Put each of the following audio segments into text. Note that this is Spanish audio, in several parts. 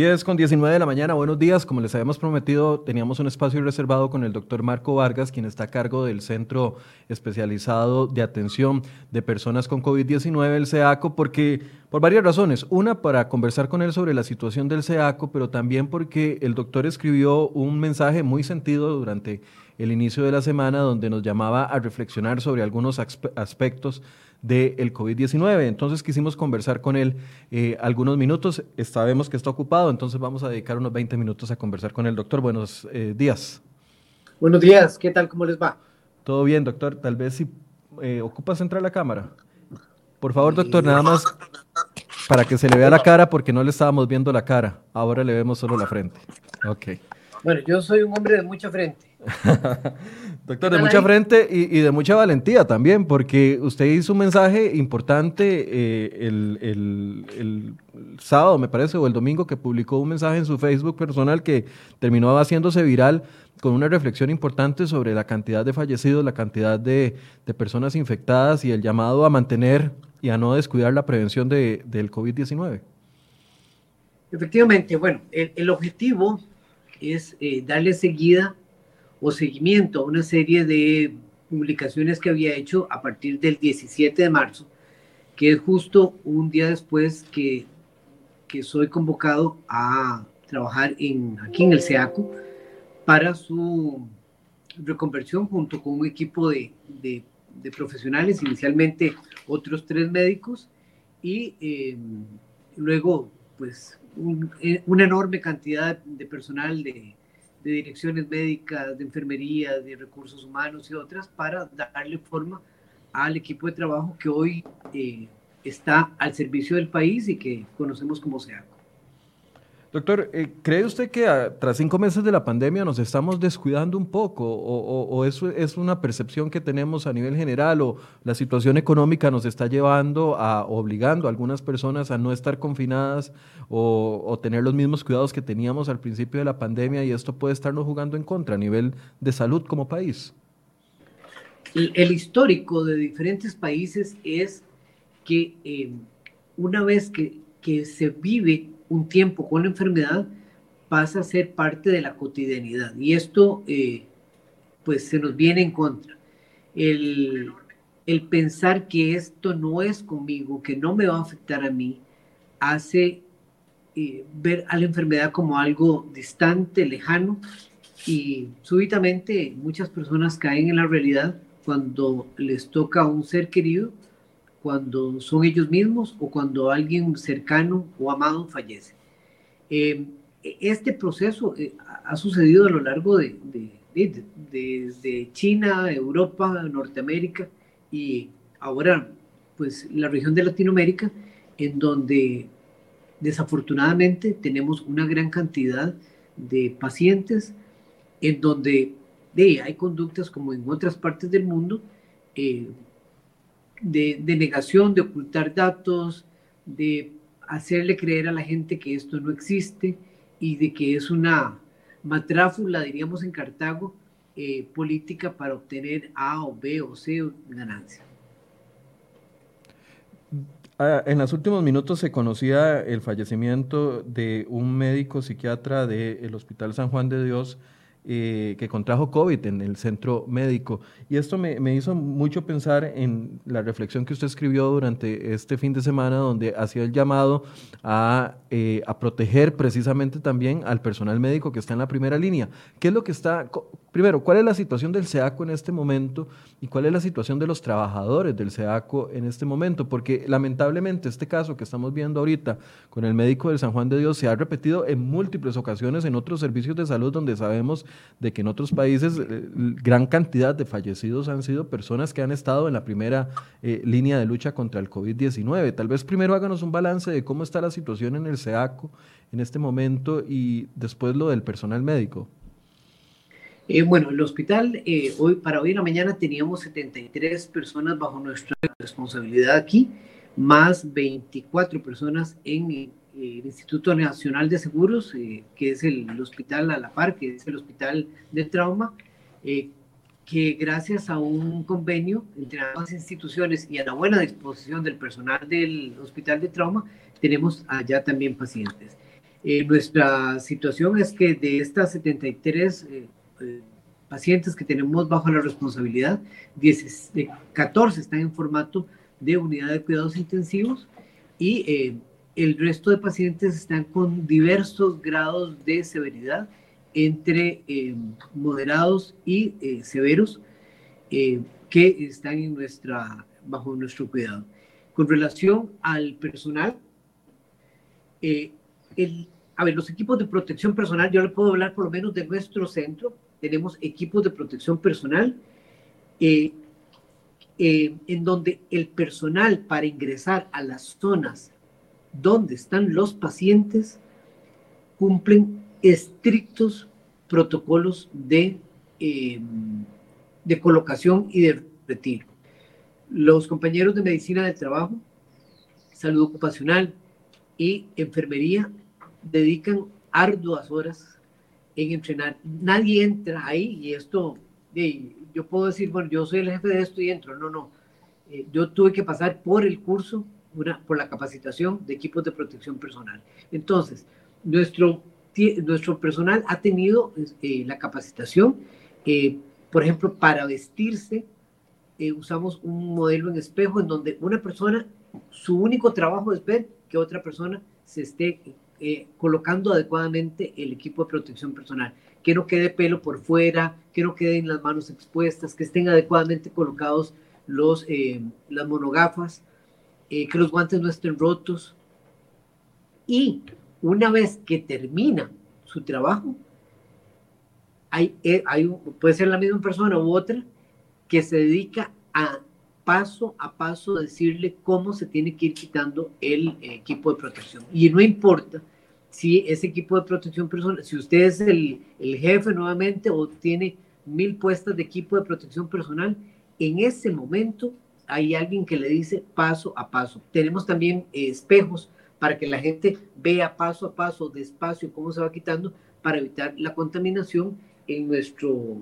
10 con 19 de la mañana, buenos días. Como les habíamos prometido, teníamos un espacio reservado con el doctor Marco Vargas, quien está a cargo del Centro Especializado de Atención de Personas con COVID-19, el CEACO, porque por varias razones. Una, para conversar con él sobre la situación del CEACO, pero también porque el doctor escribió un mensaje muy sentido durante el inicio de la semana donde nos llamaba a reflexionar sobre algunos aspectos del COVID-19. Entonces quisimos conversar con él eh, algunos minutos. Sabemos que está ocupado, entonces vamos a dedicar unos 20 minutos a conversar con el doctor. Buenos eh, días. Buenos días, ¿qué tal? ¿Cómo les va? Todo bien, doctor. Tal vez si eh, ocupas entrar a la cámara. Por favor, doctor, nada más para que se le vea la cara porque no le estábamos viendo la cara. Ahora le vemos solo la frente. Ok. Bueno, yo soy un hombre de mucha frente. Doctor, de mucha frente y, de mucha valentía también, porque usted hizo un mensaje importante eh, el, sábado, me parece, o el domingo, que publicó un mensaje en su Facebook personal que terminó haciéndose viral con una reflexión importante sobre la cantidad de fallecidos, la cantidad de, personas infectadas y el llamado a mantener y a no descuidar la prevención de, del COVID-19. Efectivamente, bueno, el, objetivo es eh, darle seguida o seguimiento a una serie de publicaciones que había hecho a partir del 17 de marzo, que es justo un día después que, que soy convocado a trabajar en, aquí en el SEACO para su reconversión junto con un equipo de, de, profesionales, inicialmente otros tres médicos y eh, luego pues eh, una enorme cantidad de personal de, de direcciones médicas, de enfermería, de recursos humanos y otras para darle forma al equipo de trabajo que hoy eh, está al servicio del país y que conocemos como SEACO. Doctor, eh, ¿cree usted que tras cinco meses de la pandemia nos estamos descuidando un poco o, o, eso es una percepción que tenemos a nivel general o la situación económica nos está llevando a, obligando a algunas personas a no estar confinadas o, tener los mismos cuidados que teníamos al principio de la pandemia y esto puede estarnos jugando en contra a nivel de salud como país? El, histórico de diferentes países es que eh, una vez que, que se vive un tiempo con la enfermedad pasa a ser parte de la cotidianidad. Y esto, eh, pues, se nos viene en contra. El, pensar que esto no es conmigo, que no me va a afectar a mí, hace eh, ver a la enfermedad como algo distante, lejano, y súbitamente muchas personas caen en la realidad cuando les toca a un ser querido cuando son ellos mismos o cuando alguien cercano o amado fallece. Eh, este proceso eh, ha sucedido a lo largo de, desde China, Europa, Norteamérica y ahora pues la región de Latinoamérica en donde desafortunadamente tenemos una gran cantidad de pacientes en donde de, hay conductas como en otras partes del mundo eh, de, negación, de ocultar datos, de hacerle creer a la gente que esto no existe y de que es una matráfula, diríamos en Cartago, eh, política para obtener A o B o C ganancia. Ah, en los últimos minutos se conocía el fallecimiento de un médico psiquiatra del Hospital San Juan de Dios, eh, que contrajo COVID en el centro médico. Y esto me, me, hizo mucho pensar en la reflexión que usted escribió durante este fin de semana, donde hacía el llamado a, eh, a proteger precisamente también al personal médico que está en la primera línea. ¿Qué es lo que está, primero, cuál es la situación del SEACO en este momento y cuál es la situación de los trabajadores del SEACO en este momento? Porque lamentablemente este caso que estamos viendo ahorita con el médico del San Juan de Dios se ha repetido en múltiples ocasiones en otros servicios de salud donde sabemos de que en otros países eh, gran cantidad de fallecidos han sido personas que han estado en la primera eh, línea de lucha contra el COVID-19. Tal vez primero háganos un balance de cómo está la situación en el SEACO en este momento y después lo del personal médico. Eh, bueno, el hospital, hoy, para hoy en la mañana teníamos 73 personas bajo nuestra responsabilidad aquí, más 24 personas en el Instituto Nacional de Seguros, eh, que es el, hospital a la par, que es el hospital de trauma, eh, que gracias a un convenio entre ambas instituciones y a la buena disposición del personal del hospital de trauma, tenemos allá también pacientes. Eh, nuestra situación es que de estas 73 eh, eh, pacientes que tenemos bajo la responsabilidad, 10, 14 están en formato de unidad de cuidados intensivos y el resto de pacientes están con diversos grados de severidad entre moderados y severos que están en nuestra, bajo nuestro cuidado. Con relación al personal, eh, a ver, los equipos de protección personal, yo le puedo hablar por lo menos de nuestro centro, tenemos equipos de protección personal eh, eh, en donde el personal para ingresar a las zonas donde están los pacientes cumplen estrictos protocolos de, de colocación y de retiro. Los compañeros de medicina del trabajo, salud ocupacional, y enfermería dedican arduas horas en entrenar. Nadie entra ahí y esto, yo puedo decir, bueno, yo soy el jefe de esto y entro. No, no. Eh, yo tuve que pasar por el curso, una, por la capacitación de equipos de protección personal. Entonces, nuestro, nuestro personal ha tenido eh, la capacitación, eh, por ejemplo, para vestirse, usamos un modelo en espejo en donde una persona, su único trabajo es ver que otra persona se esté eh, colocando adecuadamente el equipo de protección personal, que no quede pelo por fuera, que no queden las manos expuestas, que estén adecuadamente colocados los, eh, las monogafas, eh, que los guantes no estén rotos. Y una vez que termina su trabajo, hay, hay, puede ser la misma persona u otra que se dedica a paso a paso decirle cómo se tiene que ir quitando el equipo de protección. Y no importa si ese equipo de protección personal, si usted es el, el jefe nuevamente o tiene mil puestas de equipo de protección personal, en ese momento hay alguien que le dice paso a paso. Tenemos también eh, espejos para que la gente vea paso a paso, despacio, cómo se va quitando para evitar la contaminación en nuestro,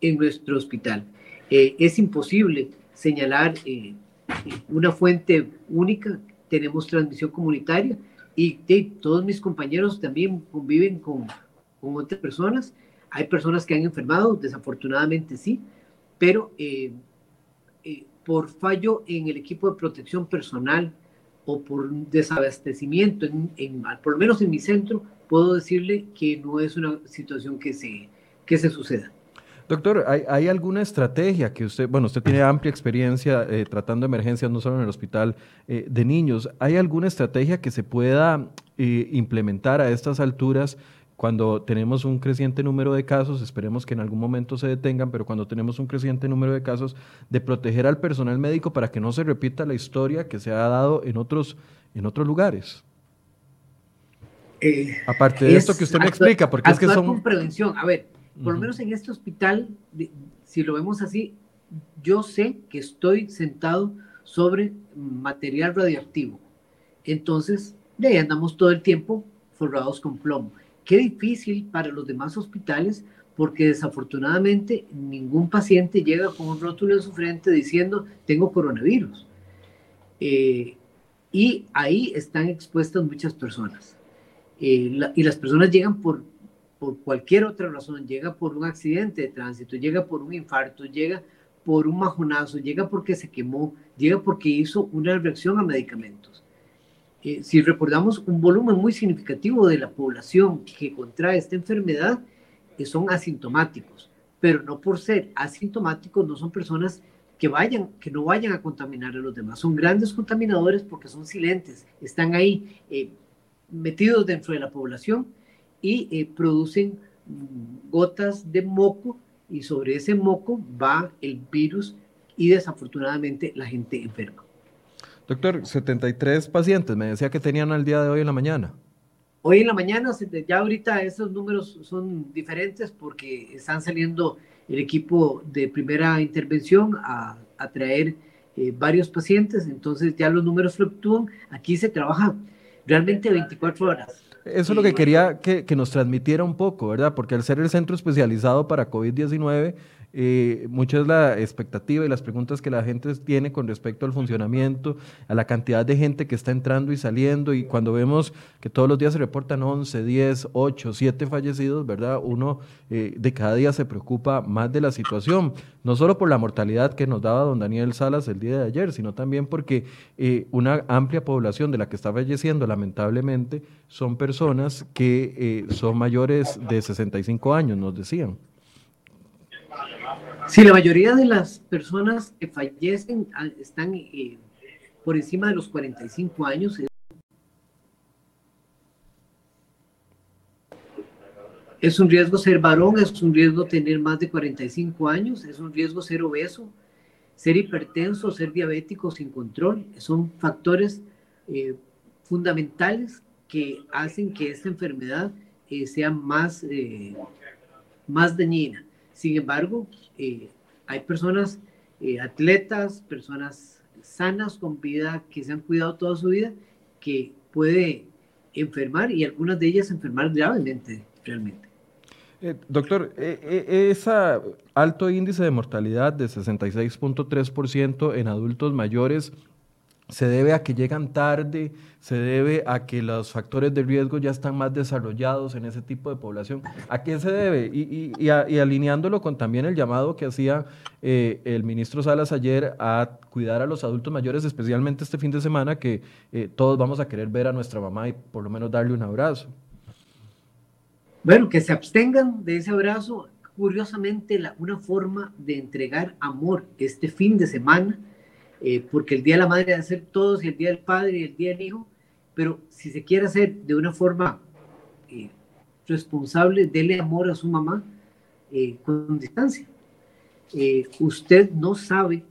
en nuestro hospital. Eh, es imposible señalar eh, una fuente única, tenemos transmisión comunitaria y todos mis compañeros también conviven con, con, otras personas. Hay personas que han enfermado, desafortunadamente sí, pero eh, eh, por fallo en el equipo de protección personal o por desabastecimiento, en, por lo menos en mi centro, puedo decirle que no es una situación que se, que se suceda. Doctor, ¿hay, alguna estrategia que usted, bueno, usted tiene amplia experiencia eh, tratando emergencias no solo en el hospital eh, de niños, ¿hay alguna estrategia que se pueda eh, implementar a estas alturas cuando tenemos un creciente número de casos, esperemos que en algún momento se detengan, pero cuando tenemos un creciente número de casos, de proteger al personal médico para que no se repita la historia que se ha dado en otros, en otros lugares? Aparte de esto que usted me explica, porque es que son... Con prevención, a ver, por lo menos en este hospital, si lo vemos así, yo sé que estoy sentado sobre material radioactivo. Entonces, de ahí andamos todo el tiempo forrados con plomo. Qué difícil para los demás hospitales porque desafortunadamente ningún paciente llega con un rótulo en su frente diciendo tengo coronavirus. Eh, y ahí están expuestas muchas personas. Eh, y las personas llegan por por cualquier otra razón, llega por un accidente de tránsito, llega por un infarto, llega por un majonazo, llega porque se quemó, llega porque hizo una reacción a medicamentos. Eh, si recordamos un volumen muy significativo de la población que contrae esta enfermedad, eh, son asintomáticos, pero no por ser asintomáticos no son personas que vayan, que no vayan a contaminar a los demás. Son grandes contaminadores porque son silentes, están ahí eh, metidos dentro de la población y eh, producen gotas de moco y sobre ese moco va el virus y desafortunadamente la gente enferma. Doctor, 73 pacientes, me decía que tenían al día de hoy en la mañana. Hoy en la mañana, ya ahorita esos números son diferentes porque están saliendo el equipo de primera intervención a, a traer eh, varios pacientes, entonces ya los números fluctúan. Aquí se trabaja realmente 24 horas. Eso es lo que quería que, nos transmitiera un poco, ¿verdad? Porque al ser el centro especializado para COVID-19, eh, mucha es la expectativa y las preguntas que la gente tiene con respecto al funcionamiento, a la cantidad de gente que está entrando y saliendo y cuando vemos que todos los días se reportan 11, 10, 8, 7 fallecidos, ¿verdad? Uno eh, de cada día se preocupa más de la situación, no solo por la mortalidad que nos daba don Daniel Salas el día de ayer, sino también porque eh, una amplia población de la que está falleciendo, lamentablemente, son personas que son mayores de 65 años, nos decían. Sí, la mayoría de las personas que fallecen ah, están eh, por encima de los 45 años. Es un riesgo ser varón, es un riesgo tener más de 45 años, es un riesgo ser obeso, ser hipertenso, ser diabético sin control. Son factores eh, fundamentales que hacen que esta enfermedad eh, sea más, más dañina. Sin embargo, eh, hay personas, eh, atletas, personas sanas con vida, que se han cuidado toda su vida, que puede enfermar y algunas de ellas enfermar gravemente, realmente. Eh, doctor, ese alto índice de mortalidad de 66.3% en adultos mayores se debe a que llegan tarde, se debe a que los factores de riesgo ya están más desarrollados en ese tipo de población. ¿A quién se debe? Y, alineándolo con también el llamado que hacía eh, el ministro Salas ayer a cuidar a los adultos mayores, especialmente este fin de semana, que eh, todos vamos a querer ver a nuestra mamá y por lo menos darle un abrazo. Bueno, que se abstengan de ese abrazo. Curiosamente, la, una forma de entregar amor este fin de semana eh, porque el Día de la Madre debe ser todos, y el Día del Padre y el Día del Hijo, pero si se quiere hacer de una forma eh, responsable, dele amor a su mamá eh, con distancia. usted no sabe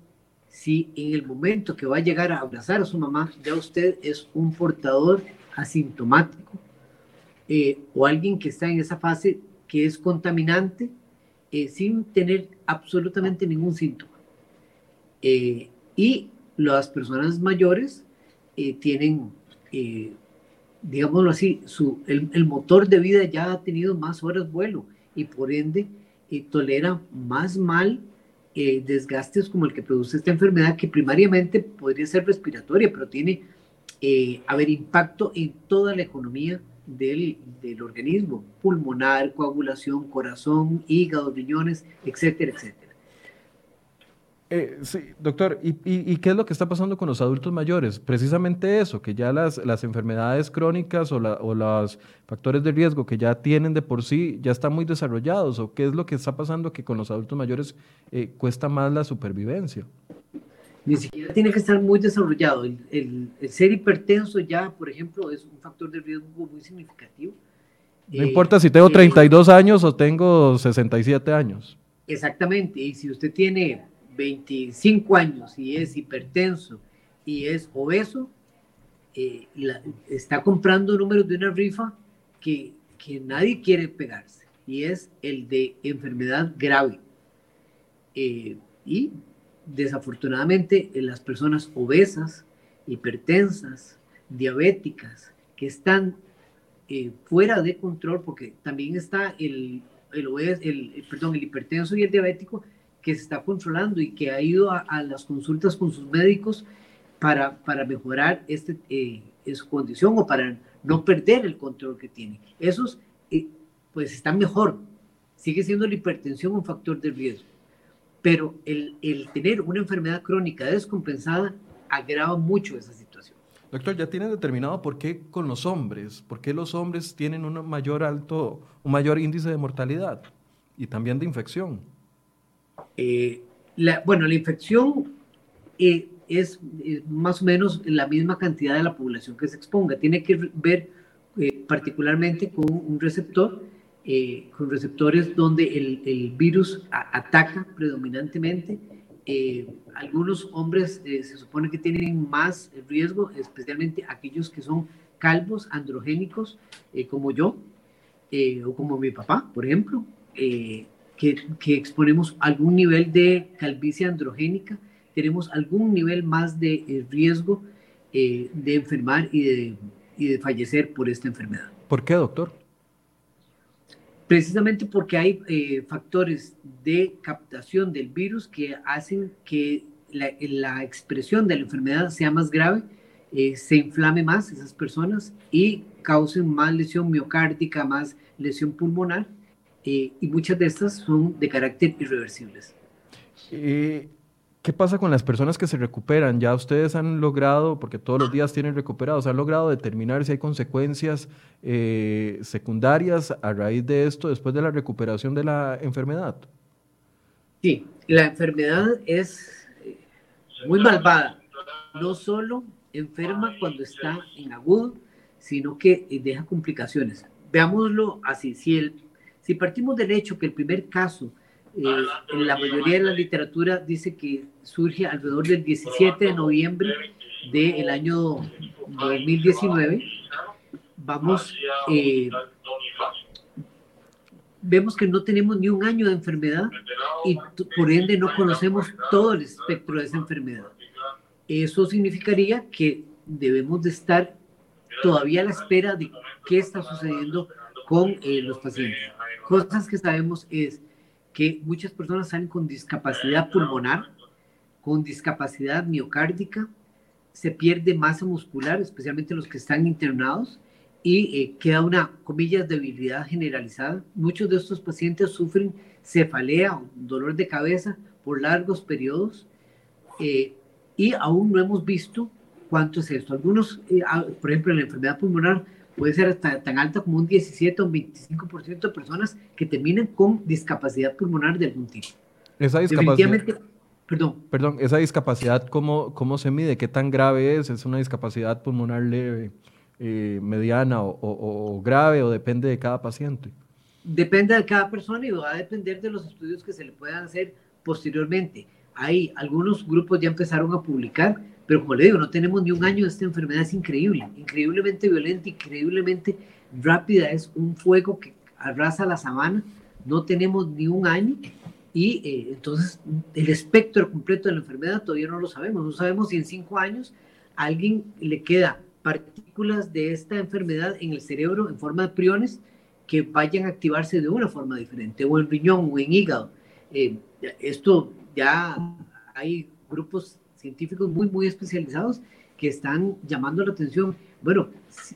si en el momento que va a llegar a abrazar a su mamá, ya usted es un portador asintomático o alguien que está en esa fase que es contaminante sin tener absolutamente ningún síntoma. Y las personas mayores eh, tienen, eh, digámoslo así, su, el, motor de vida ya ha tenido más horas vuelo y por ende eh, tolera más mal desgastes como el que produce esta enfermedad que primariamente podría ser respiratoria, pero tiene haber impacto en toda la economía del, del organismo, pulmonar, coagulación, corazón, hígado, riñones, etcétera, etcétera. Eh, sí, doctor, ¿y, qué es lo que está pasando con los adultos mayores? Precisamente eso, que ya las, las enfermedades crónicas o, los factores de riesgo que ya tienen de por sí ya están muy desarrollados, o qué es lo que está pasando que con los adultos mayores eh, cuesta más la supervivencia. Ni siquiera tiene que estar muy desarrollado. El, ser hipertenso ya, por ejemplo, es un factor de riesgo muy significativo. No importa si tengo 32 años o tengo 67 años. Exactamente, y si usted tiene 25 años y es hipertenso y es obeso, eh, está comprando números de una rifa que, que, nadie quiere pegarse y es el de enfermedad grave. Eh, y desafortunadamente en las personas obesas, hipertensas, diabéticas, que están eh, fuera de control, porque también está el, el, el, perdón, el hipertenso y el diabético, que se está controlando y que ha ido a, las consultas con sus médicos para, para mejorar este, eh, su condición o para no perder el control que tiene. Esos, eh, pues, están mejor. Sigue siendo la hipertensión un factor de riesgo. Pero el, el tener una enfermedad crónica descompensada agrava mucho esa situación. Doctor, ¿ya tienen determinado por qué con los hombres? ¿Por qué los hombres tienen un mayor alto, un mayor índice de mortalidad y también de infección? Eh, la, bueno, la infección eh, es, más o menos la misma cantidad de la población que se exponga. Tiene que ver eh, particularmente con un receptor, con receptores donde el, el virus ataca predominantemente. algunos hombres se supone que tienen más riesgo, especialmente aquellos que son calvos, androgénicos, como yo, o como mi papá, por ejemplo que, exponemos algún nivel de calvicie androgénica, tenemos algún nivel más de eh, riesgo eh, de enfermar y de, y de fallecer por esta enfermedad. ¿Por qué, doctor? precisamente porque hay eh, factores de captación del virus que hacen que la, expresión de la enfermedad sea más grave, eh, se inflame más esas personas y causen más lesión miocárdica, más lesión pulmonar, eh, y muchas de estas son de carácter irreversibles. ¿Qué pasa con las personas que se recuperan? Ya ustedes han logrado, porque todos los días tienen recuperados, han logrado determinar si hay consecuencias eh, secundarias a raíz de esto después de la recuperación de la enfermedad. Sí, la enfermedad es eh, muy malvada. No solo enferma cuando está en agudo, sino que eh, deja complicaciones. Veámoslo así, si, el, si partimos del hecho que el primer caso eh, en la mayoría de la literatura dice que surge alrededor del 17 de noviembre del año 2019. Vamos, eh, vemos que no tenemos ni un año de enfermedad y por ende no conocemos todo el espectro de esa enfermedad. Eso significaría que debemos de estar todavía a la espera de qué está sucediendo con eh, los pacientes. Cosas que sabemos es que muchas personas salen con discapacidad pulmonar, con discapacidad miocárdica, se pierde masa muscular, especialmente los que están internados, y eh, queda una, comillas, debilidad generalizada. Muchos de estos pacientes sufren cefalea o dolor de cabeza por largos periodos eh, y aún no hemos visto cuánto es esto. Algunos, eh, ah, por ejemplo, en la enfermedad pulmonar puede ser hasta tan alta como un 17 o un 25% de personas que terminan con discapacidad pulmonar de algún tipo. Esa discapacidad, perdón. Perdón, esa discapacidad, ¿cómo, ¿cómo se mide? ¿Qué tan grave es? ¿Es una discapacidad pulmonar leve, eh, mediana o, grave o depende de cada paciente? Depende de cada persona y va a depender de los estudios que se le puedan hacer posteriormente. Hay algunos grupos ya empezaron a publicar pero como le digo, no tenemos ni un año de esta enfermedad, es increíble, increíblemente violenta, increíblemente rápida, es un fuego que arrasa la sabana, no tenemos ni un año y eh, entonces el espectro completo de la enfermedad todavía no lo sabemos, no sabemos si en cinco años a alguien le queda partículas de esta enfermedad en el cerebro en forma de priones que vayan a activarse de una forma diferente, o en riñón o en hígado. Eh, esto ya hay grupos científicos muy, muy especializados que están llamando la atención. Bueno,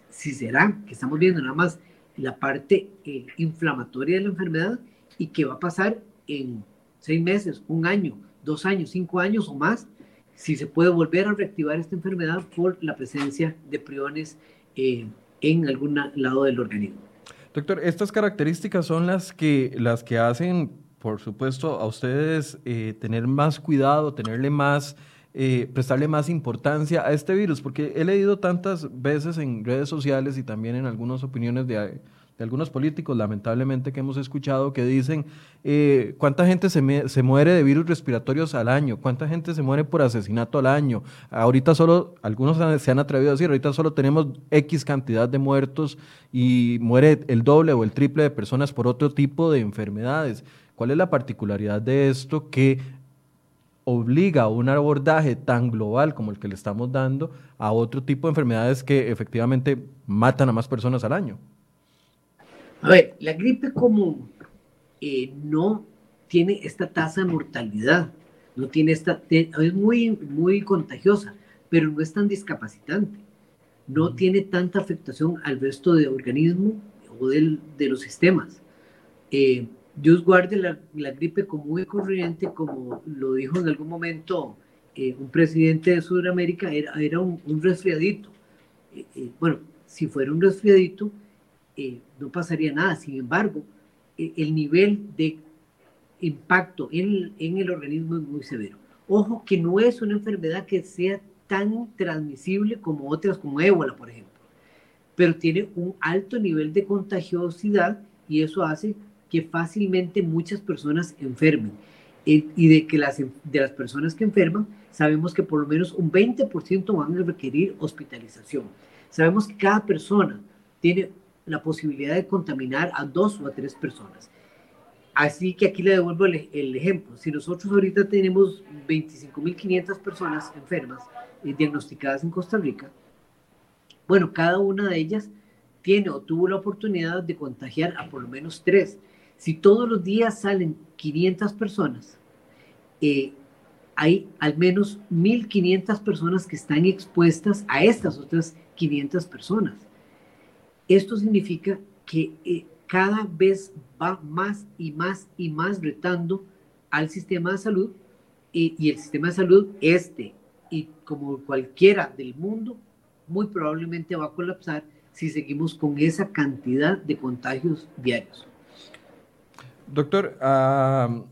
si, será que estamos viendo nada más la parte eh, inflamatoria de la enfermedad y que va a pasar en seis meses, un año, dos años, cinco años o más, si se puede volver a reactivar esta enfermedad por la presencia de priones eh, en algún lado del organismo. Doctor, estas características son las que, las que hacen, por supuesto, a ustedes eh, tener más cuidado, tenerle más eh, prestarle más importancia a este virus, porque he leído tantas veces en redes sociales y también en algunas opiniones de, algunos políticos, lamentablemente, que hemos escuchado, que dicen eh, cuánta gente se, se, muere de virus respiratorios al año, cuánta gente se muere por asesinato al año. Ahorita solo, algunos se han atrevido a decir, ahorita solo tenemos X cantidad de muertos y muere el doble o el triple de personas por otro tipo de enfermedades. ¿Cuál es la particularidad de esto que obliga a un abordaje tan global como el que le estamos dando a otro tipo de enfermedades que efectivamente matan a más personas al año. A ver, la gripe común eh, no tiene esta tasa de mortalidad, no tiene esta, es muy, muy contagiosa, pero no es tan discapacitante, no tiene tanta afectación al resto de organismo o del, de los sistemas. Eh, Dios guarde la, gripe común y corriente, como lo dijo en algún momento eh, un presidente de Sudamérica, era, era un, resfriadito. Eh, eh, bueno, si fuera un resfriadito, no pasaría nada. Sin embargo, el nivel de impacto en, en el organismo es muy severo. Ojo que no es una enfermedad que sea tan transmisible como otras, como ébola, por ejemplo, pero tiene un alto nivel de contagiosidad y eso hace que fácilmente muchas personas enfermen. y de que las, de las personas que enferman, sabemos que por lo menos un 20% van a requerir hospitalización. Sabemos que cada persona tiene la posibilidad de contaminar a dos o a tres personas. Así que aquí le devuelvo el, el ejemplo. Si nosotros ahorita tenemos 25.500 personas enfermas eh, diagnosticadas en Costa Rica, bueno, cada una de ellas tiene o tuvo la oportunidad de contagiar a por lo menos tres. Si todos los días salen 500 personas, eh, hay al menos 1.500 personas que están expuestas a estas otras 500 personas. Esto significa que eh, cada vez va más y más y más retando al sistema de salud y el sistema de salud este y como cualquiera del mundo muy probablemente va a colapsar si seguimos con esa cantidad de contagios diarios. Doctor, uh,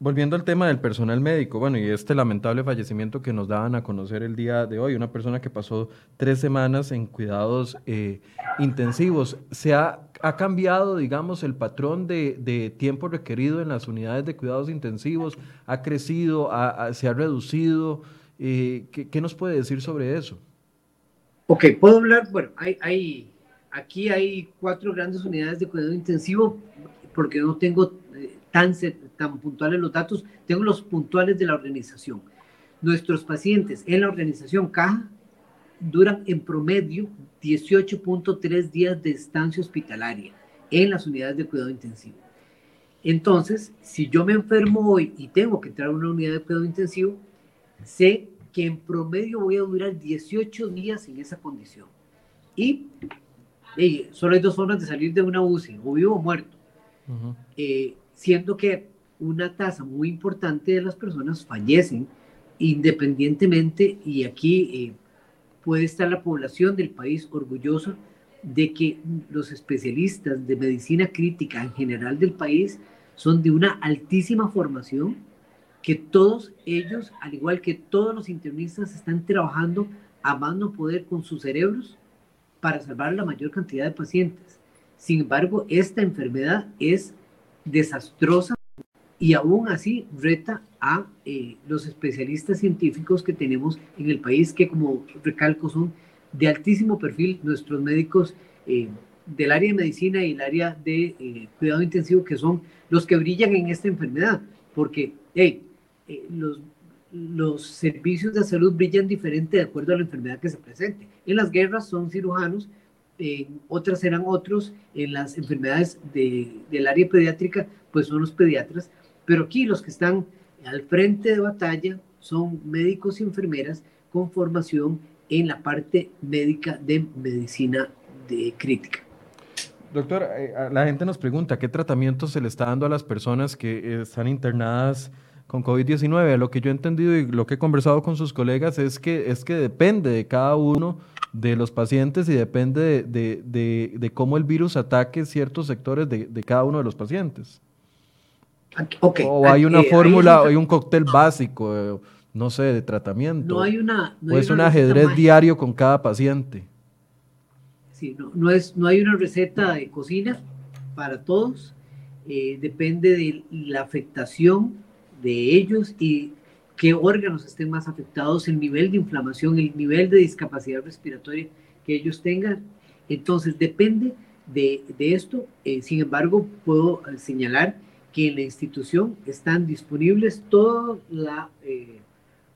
Volviendo al tema del personal médico, bueno, y este lamentable fallecimiento que nos daban a conocer el día de hoy, una persona que pasó tres semanas en cuidados eh, intensivos, ¿se ha, cambiado, digamos, el patrón de, tiempo requerido en las unidades de cuidados intensivos? ¿Ha crecido? ¿Se ha reducido? Eh, ¿qué, nos puede decir sobre eso? Ok, puedo hablar, bueno, hay, hay, aquí hay cuatro grandes unidades de cuidado intensivo, porque no tengo eh, tan, tan puntuales los datos, tengo los puntuales de la organización. Nuestros pacientes en la organización Caja duran en promedio 18.3 días de estancia hospitalaria en las unidades de cuidado intensivo. Entonces, si yo me enfermo hoy y tengo que entrar a una unidad de cuidado intensivo, sé que en promedio voy a durar 18 días en esa condición. Y solo hay dos formas de salir de una UCI, o vivo o muerto. Eh, siendo que una tasa muy importante de las personas fallecen independientemente y aquí eh, puede estar la población del país orgullosa de que los especialistas de medicina crítica en general del país son de una altísima formación, que todos ellos, al igual que todos los internistas, están trabajando a mano poder con sus cerebros para salvar la mayor cantidad de pacientes. Sin embargo, esta enfermedad es desastrosa y aún así reta a eh, los especialistas científicos que tenemos en el país, que como recalco son de altísimo perfil, nuestros médicos eh, del área de medicina y el área de eh, cuidado intensivo, que son los que brillan en esta enfermedad, porque los, los servicios de salud brillan diferente de acuerdo a la enfermedad que se presente. En las guerras son cirujanos, otras eran otros, en las enfermedades de, del área pediátrica, pues son los pediatras, pero aquí los que están al frente de batalla son médicos y enfermeras con formación en la parte médica de medicina de crítica. Doctor, eh, la gente nos pregunta qué tratamiento se le está dando a las personas que están internadas con COVID-19. Lo que yo he entendido y lo que he conversado con sus colegas es que, es que depende de cada uno de los pacientes y depende de, cómo el virus ataque ciertos sectores de, cada uno de los pacientes. O hay una fórmula, o hay un cóctel básico, eh, no sé, de tratamiento. No hay una. o es un ajedrez diario con cada paciente. Sí, no, no, es, no hay una receta de cocina para todos. Eh, depende de la afectación de ellos y qué órganos estén más afectados, el nivel de inflamación, el nivel de discapacidad respiratoria que ellos tengan. Entonces, depende de, esto. Eh, sin embargo, puedo señalar que en la institución están disponibles toda la eh,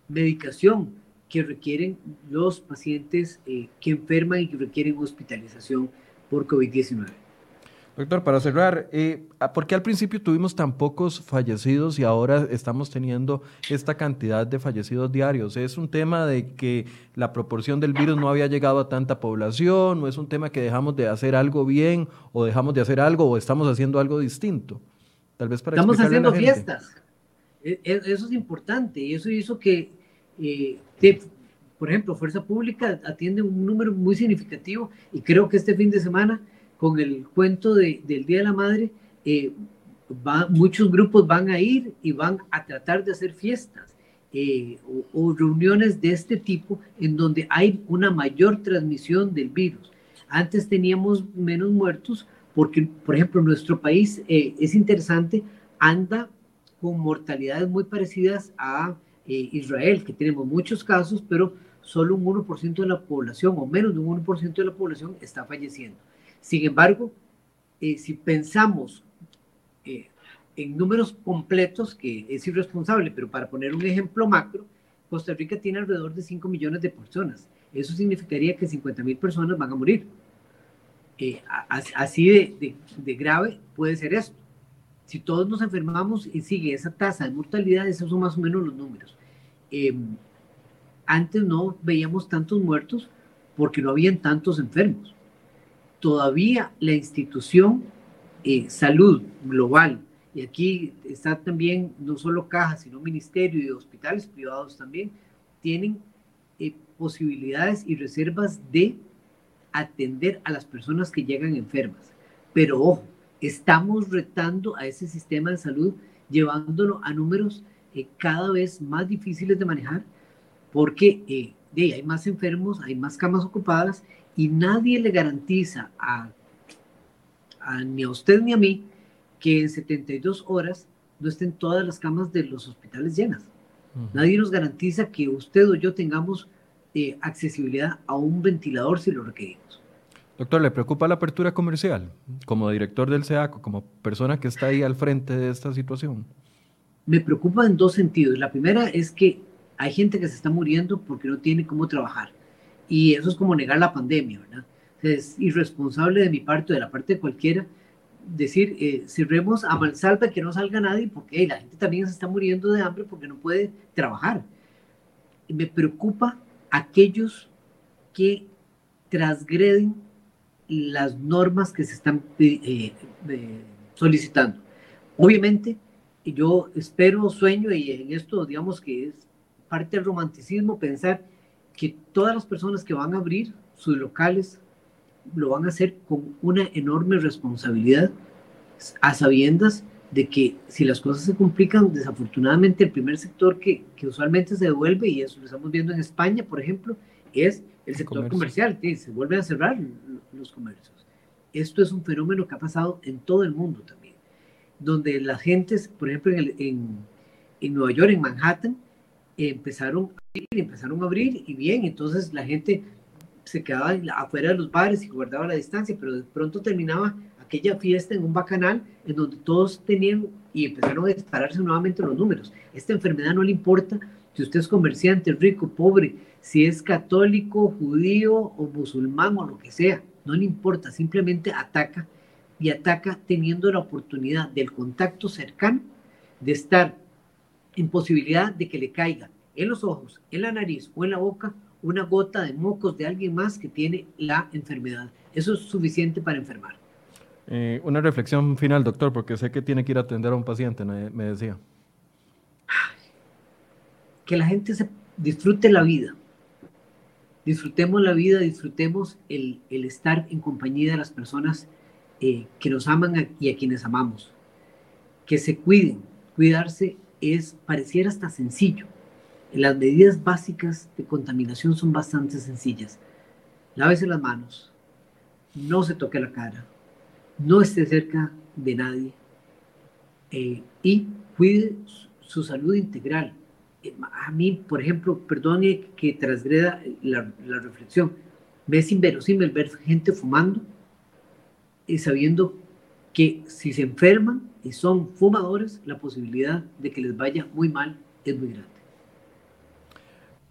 medicación que requieren los pacientes eh, que enferman y que requieren hospitalización por COVID-19. Doctor, para cerrar, eh, ¿por qué al principio tuvimos tan pocos fallecidos y ahora estamos teniendo esta cantidad de fallecidos diarios? ¿Es un tema de que la proporción del virus no había llegado a tanta población? ¿O es un tema que dejamos de hacer algo bien o dejamos de hacer algo o estamos haciendo algo distinto? Estamos haciendo fiestas. E, e, eso es importante y eso hizo que, eh, por ejemplo, Fuerza Pública atiende un número muy significativo y creo que este fin de semana, con el cuento del Día de la Madre, eh, muchos grupos van a ir y van a tratar de hacer fiestas eh, o, reuniones de este tipo en donde hay una mayor transmisión del virus. Antes teníamos menos muertos, porque, por ejemplo, nuestro país eh, es interesante, anda con mortalidades muy parecidas a eh, Israel, que tenemos muchos casos, pero solo un 1% de la población o menos de un 1% de la población está falleciendo. Sin embargo, eh, si pensamos en números completos, que es irresponsable, pero para poner un ejemplo macro, Costa Rica tiene alrededor de 5 millones de personas. Eso significaría que 50 mil personas van a morir. eh, así de, de, grave puede ser esto. Si todos nos enfermamos y sigue esa tasa de mortalidad, esos son más o menos los números. Em, antes no veíamos tantos muertos porque no habían tantos enfermos. Todavía la institución eh, salud global, y aquí está también no solo cajas, sino ministerio y hospitales privados también, tienen eh, posibilidades y reservas de atender a las personas que llegan enfermas. Pero ojo, estamos retando a ese sistema de salud, llevándolo a números eh, cada vez más difíciles de manejar, porque hay más enfermos, hay más camas ocupadas y nadie le garantiza a, ni a usted ni a mí que en 72 horas no estén todas las camas de los hospitales llenas. Nadie nos garantiza que usted o yo tengamos eh, accesibilidad a un ventilador si lo requerimos. Doctor, ¿le preocupa la apertura comercial como director del SEACO, como persona que está ahí al frente de esta situación? Me preocupa en dos sentidos. La primera es que hay gente que se está muriendo porque no tiene cómo trabajar. Y eso es como negar la pandemia, ¿verdad? Es irresponsable de mi parte, de la parte de cualquiera, decir, eh, cerremos a malsalva que no salga nadie porque la gente también se está muriendo de hambre porque no puede trabajar. Me preocupa aquellos que transgreden las normas que se están eh, eh, solicitando. Obviamente, yo espero, sueño y en esto digamos que es parte del romanticismo pensar que todas las personas que van a abrir sus locales lo van a hacer con una enorme responsabilidad a sabiendas de que si las cosas se complican, desafortunadamente el primer sector que, que usualmente se devuelve, y eso lo estamos viendo en España, por ejemplo, es el sector comercial, que se vuelven a cerrar los comercios. Esto es un fenómeno que ha pasado en todo el mundo también, donde las gentes, por ejemplo, en, en, en Nueva York, en Manhattan, empezaron a abrir, empezaron a abrir y bien, entonces la gente se quedaba afuera de los bares y guardaba la distancia, pero de pronto terminaba aquella fiesta en un bacanal en donde todos tenían y empezaron a dispararse nuevamente los números. Esta enfermedad no le importa si usted es comerciante, rico, pobre, si es católico, judío o musulmán o lo que sea, no le importa, simplemente ataca y ataca teniendo la oportunidad del contacto cercano, de estar en posibilidad de que le caiga en los ojos, en la nariz o en la boca una gota de mocos de alguien más que tiene la enfermedad. Eso es suficiente para enfermar. Eh, una reflexión final, doctor, porque sé que tiene que ir a atender a un paciente, me, decía. Que la gente se disfrute la vida. Disfrutemos la vida, disfrutemos el, estar en compañía de las personas eh, que nos aman y a quienes amamos. Que se cuiden. Cuidarse es, pareciera hasta sencillo, las medidas básicas de contaminación son bastante sencillas. Lávese las manos, no se toque la cara, no esté cerca de nadie. Eh, y cuide su, salud integral. Eh, a mí, por ejemplo, perdone que transgreda la, reflexión, me es inverosímil ver gente fumando y sabiendo que si se enferman y son fumadores, la posibilidad de que les vaya muy mal es muy grande.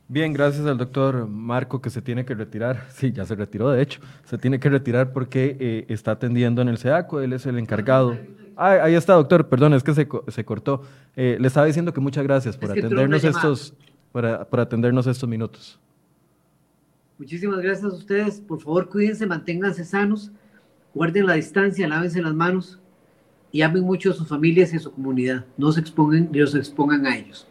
Bien, gracias al doctor Marco que se tiene que retirar. Sí, ya se retiró, de hecho. Se tiene que retirar porque eh, está atendiendo en el SEACO, él es el encargado. Ah, ahí está, doctor, perdón, es que se, se cortó. Eh, le estaba diciendo que muchas gracias por atendernos estos, por, por atendernos estos minutos. Muchísimas gracias a ustedes. Por favor, cuídense, manténganse sanos, guarden la distancia, lávense las manos y amen mucho a sus familias y a su comunidad. No se expongan, no se expongan a ellos.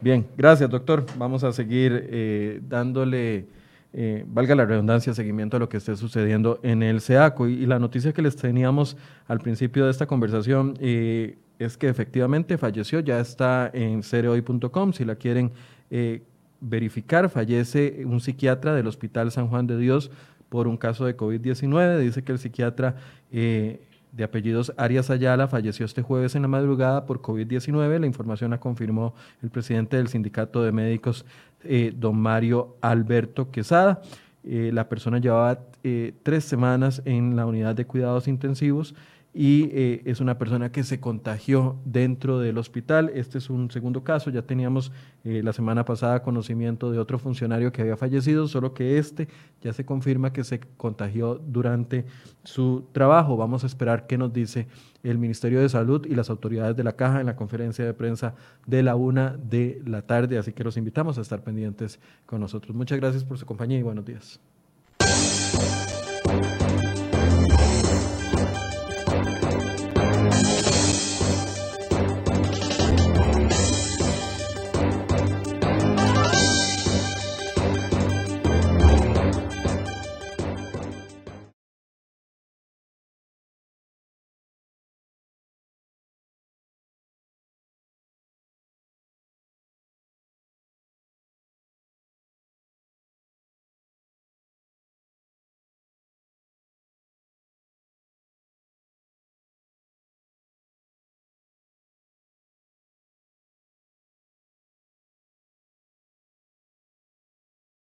Bien, gracias doctor. Vamos a seguir eh, dándole, eh, valga la redundancia, seguimiento a lo que esté sucediendo en el SEACO. Y, la noticia que les teníamos al principio de esta conversación eh, es que efectivamente falleció, ya está en cereoy.com, si la quieren verificar, fallece un psiquiatra del Hospital San Juan de Dios por un caso de COVID-19. Dice que el psiquiatra de apellidos Arias Ayala, falleció este jueves en la madrugada por COVID-19. La información la confirmó el presidente del Sindicato de Médicos, eh, don Mario Alberto Quesada. Eh, la persona llevaba eh, tres semanas en la unidad de cuidados intensivos y eh, es una persona que se contagió dentro del hospital. Este es un segundo caso, ya teníamos eh, la semana pasada conocimiento de otro funcionario que había fallecido, solo que este ya se confirma que se contagió durante su trabajo. Vamos a esperar qué nos dice el Ministerio de Salud y las autoridades de la Caja en la conferencia de prensa de la una de la tarde, así que los invitamos a estar pendientes con nosotros. Muchas gracias por su compañía y buenos días.